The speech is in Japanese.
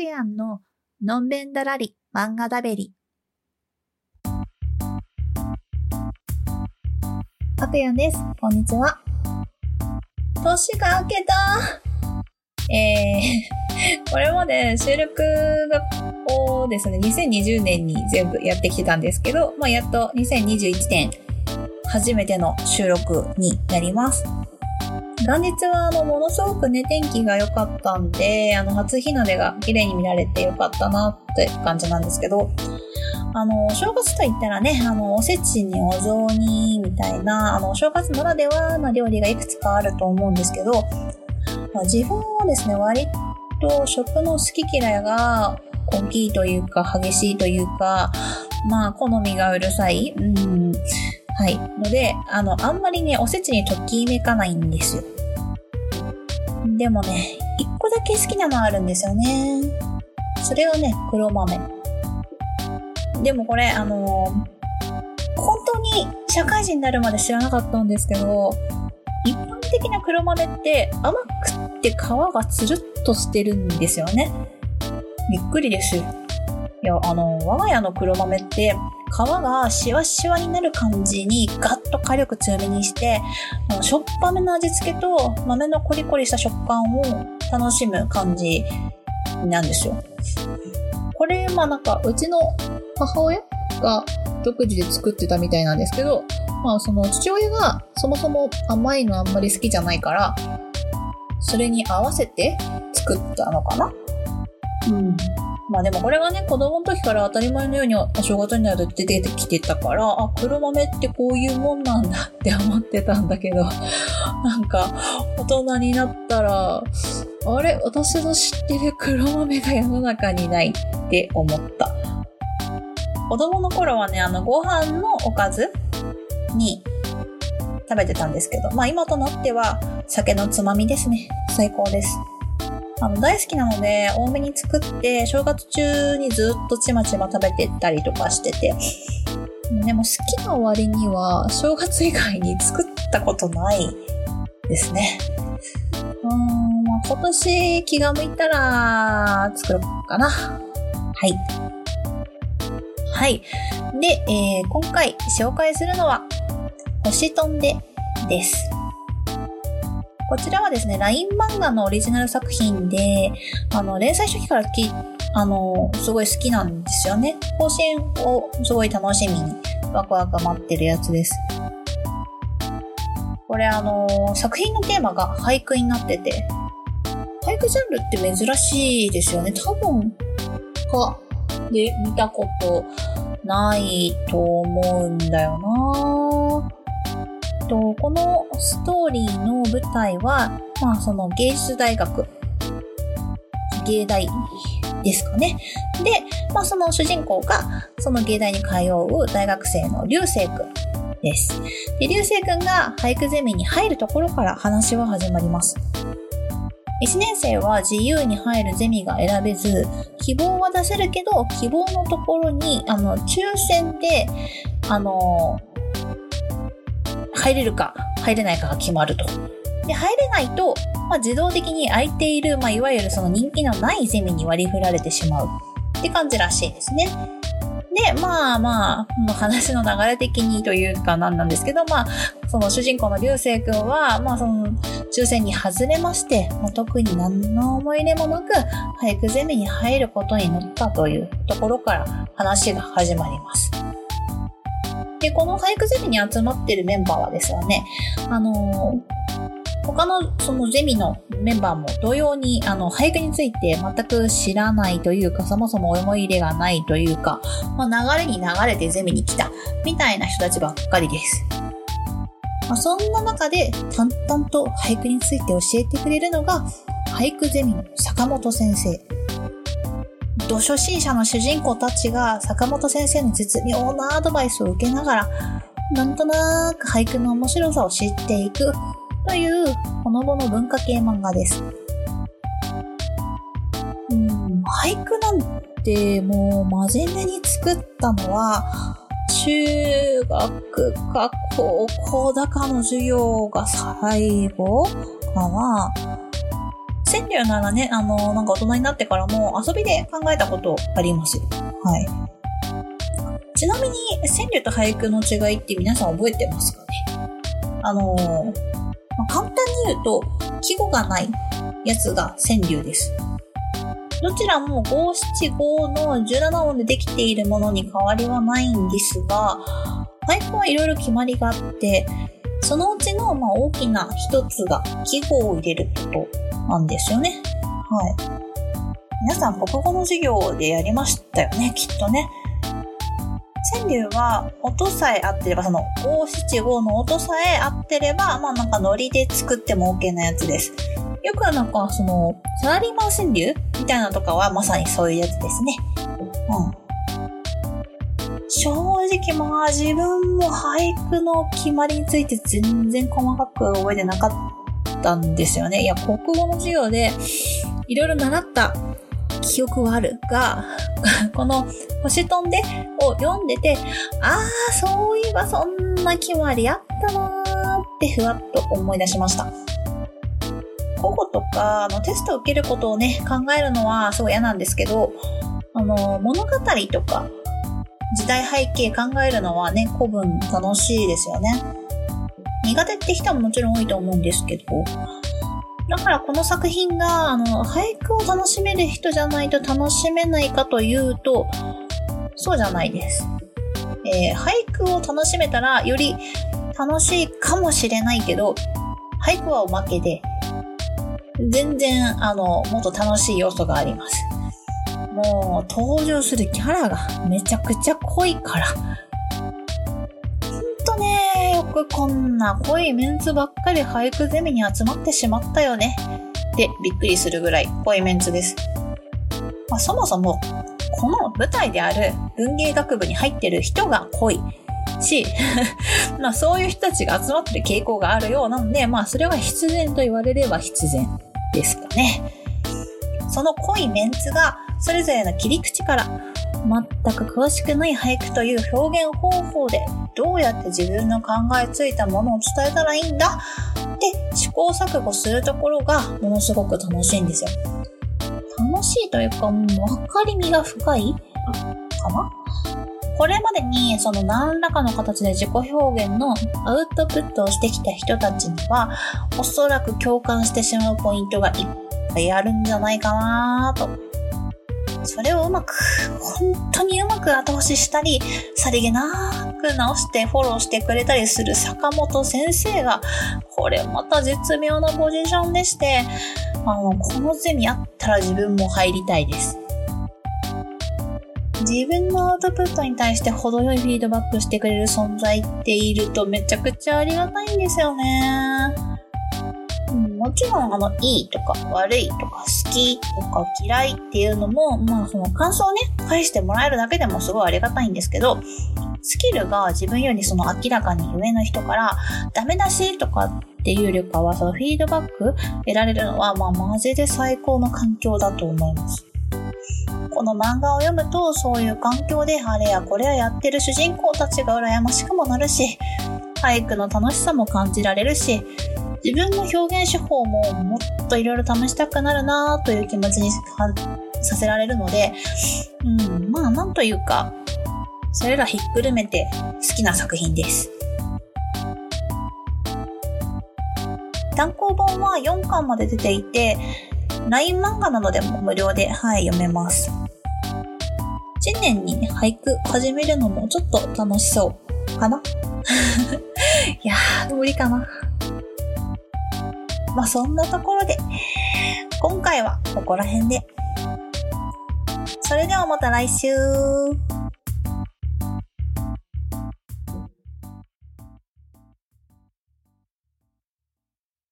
やんののんべんだらり漫画だべり。たくやんです。こんにちは。年が明けたえー、これまで収録をですね、2020年に全部やってきてたんですけど、まあ、やっと2021年初めての収録になります。元日はあの、ものすごくね、天気が良かったんで、あの、初日の出が綺麗に見られて良かったなって感じなんですけど、あの、正月と言ったらね、あの、おせちにお雑煮みたいな、あの、正月ならではの料理がいくつかあると思うんですけど、まあ、自分はですね、割と食の好き嫌いが大きいというか、激しいというか、まあ、好みがうるさい。うん。はい。ので、あの、あんまりね、おせちにときめかないんですよ。でもね、一個だけ好きなのあるんですよね。それはね、黒豆。でもこれ、あのー、本当に社会人になるまで知らなかったんですけど、一般的な黒豆って甘くって皮がつるっとしてるんですよね。びっくりです。いや、あの、我が家の黒豆って皮がシワシワになる感じにガッと火力強めにして、しょっぱめの味付けと豆のコリコリした食感を楽しむ感じなんですよ。これ、まあなんか、うちの母親が独自で作ってたみたいなんですけど、まあその父親がそもそも甘いのあんまり好きじゃないから、それに合わせて作ったのかなうん。まあでもこれがね、子供の時から当たり前のようにお正月になると出てきてたから、あ、黒豆ってこういうもんなんだって思ってたんだけど、なんか、大人になったら、あれ私の知ってる黒豆が世の中にないって思った。子供の頃はね、あの、ご飯のおかずに食べてたんですけど、まあ今となっては酒のつまみですね。最高です。あの、大好きなので、多めに作って、正月中にずっとちまちま食べてったりとかしてて。でも好きな割には、正月以外に作ったことないですね。うーん、まあ、今年気が向いたら作ろうかな。はい。はい。で、えー、今回紹介するのは、星飛んでです。こちらはですね、LINE 漫画のオリジナル作品で、あの、連載初期からき、あの、すごい好きなんですよね。更新をすごい楽しみに、ワクワク待ってるやつです。これあの、作品のテーマが俳句になってて、俳句ジャンルって珍しいですよね。多分、か、で見たことないと思うんだよなぁと、このストーリーの舞台は、まあその芸術大学、芸大ですかね。で、まあその主人公が、その芸大に通う大学生の流星くんです。で、流星くんが俳句ゼミに入るところから話は始まります。1年生は自由に入るゼミが選べず、希望は出せるけど、希望のところに、あの、抽選で、あの、入れるか入れないかが決まると。で、入れないと、まあ、自動的に空いている、まあ、いわゆるその人気のないゼミに割り振られてしまうって感じらしいですね。で、まあまあ、話の流れ的にというか何なんですけど、まあ、その主人公の流星くんは、まあその抽選に外れまして、まあ、特に何の思い入れもなく、俳句ゼミに入ることになったというところから話が始まります。で、この俳句ゼミに集まってるメンバーはですね、あの他のそのゼミのメンバーも同様にあの俳句について全く知らないというかそもそも思い入れがないというか、まあ、流れに流れてゼミに来たみたいな人たちばっかりです。まあ、そんな中で淡々と俳句について教えてくれるのが俳句ゼミの坂本先生。土初心者の主人公たちが坂本先生の絶妙なアドバイスを受けながら、なんとなく俳句の面白さを知っていくというほのぼの文化系漫画です。うん、俳句なんてもう真面目に作ったのは、中学か高校だかの授業が最後かな。川柳ならね、あの、なんか大人になってからも遊びで考えたことあります。はい。ちなみに、川柳と俳句の違いって皆さん覚えてますかね？あのー、まあ、簡単に言うと、季語がないやつが川柳です。どちらも五七五の17音でできているものに変わりはないんですが、俳句はいろいろ決まりがあって、そのうちのまあ大きな一つが季語を入れることなんですよね。はい。皆さん国語の授業でやりましたよね、きっとね。川柳は音さえ合ってれば、その五七五の音さえ合ってれば、まあなんかノリで作っても OK なやつです。よくなんかその、サラリーマン川柳みたいなとかはまさにそういうやつですね。うん。正直まあ自分も俳句の決まりについて全然細かく覚えてなかったんですよね。いや、国語の授業でいろいろ習った記憶はあるが、この星飛んでを読んでて、ああ、そういえばそんな決まりあったなーってふわっと思い出しました。古語とか、の、テストを受けることをね、考えるのはすごい嫌なんですけど、あの、物語とか、時代背景考えるのはね、古文楽しいですよね。苦手って人ももちろん多いと思うんですけど、だからこの作品が、あの、俳句を楽しめる人じゃないと楽しめないかというと、そうじゃないです。えー、俳句を楽しめたら、より楽しいかもしれないけど、俳句はおまけで、全然、あの、もっと楽しい要素があります。もう登場するキャラがめちゃくちゃ濃いから。ほんとね、よくこんな濃いメンツばっかり俳句ゼミに集まってしまったよね。ってびっくりするぐらい濃いメンツです。まあ、そもそも、この舞台である文芸学部に入ってる人が濃いし、まあそういう人たちが集まってる傾向があるようなので、まあそれは必然と言われれば必然ですかね。その濃いメンツがそれぞれの切り口から全く詳しくない俳句という表現方法でどうやって自分の考えついたものを伝えたらいいんだ？って試行錯誤するところがものすごく楽しいんですよ。楽しいというか、もう分かりみが深い？かな？これまでにその何らかの形で自己表現のアウトプットをしてきた人たちにはおそらく共感してしまうポイントがいっぱいあるんじゃないかなと。それをうまく、本当にうまく後押ししたり、さりげなく直してフォローしてくれたりする坂本先生が、これまた絶妙なポジションでして、あの、このゼミあったら自分も入りたいです。自分のアウトプットに対して程よいフィードバックしてくれる存在っているとめちゃくちゃありがたいんですよね。もちろん、あの、いいとか悪いとか好きとか嫌いっていうのも、まあ、その感想をね、返してもらえるだけでもすごいありがたいんですけど、スキルが自分よりその明らかに上の人から、ダメ出しとかっていうよりかは、そのフィードバック得られるのは、まあ、マジで最高の環境だと思います。この漫画を読むと、そういう環境であれやこれややってる主人公たちが羨ましくもなるし、俳句の楽しさも感じられるし、自分の表現手法ももっといろいろ試したくなるなという気持ちにさせられるので、うん、まあなんというか、それらひっくるめて好きな作品です。単行本は4巻まで出ていて、LINE 漫画などでも無料で、はい、読めます。新年に、俳句始めるのもちょっと楽しそうかな？いやー、無理かな。まあそんなところで、今回はここら辺で。それではまた来週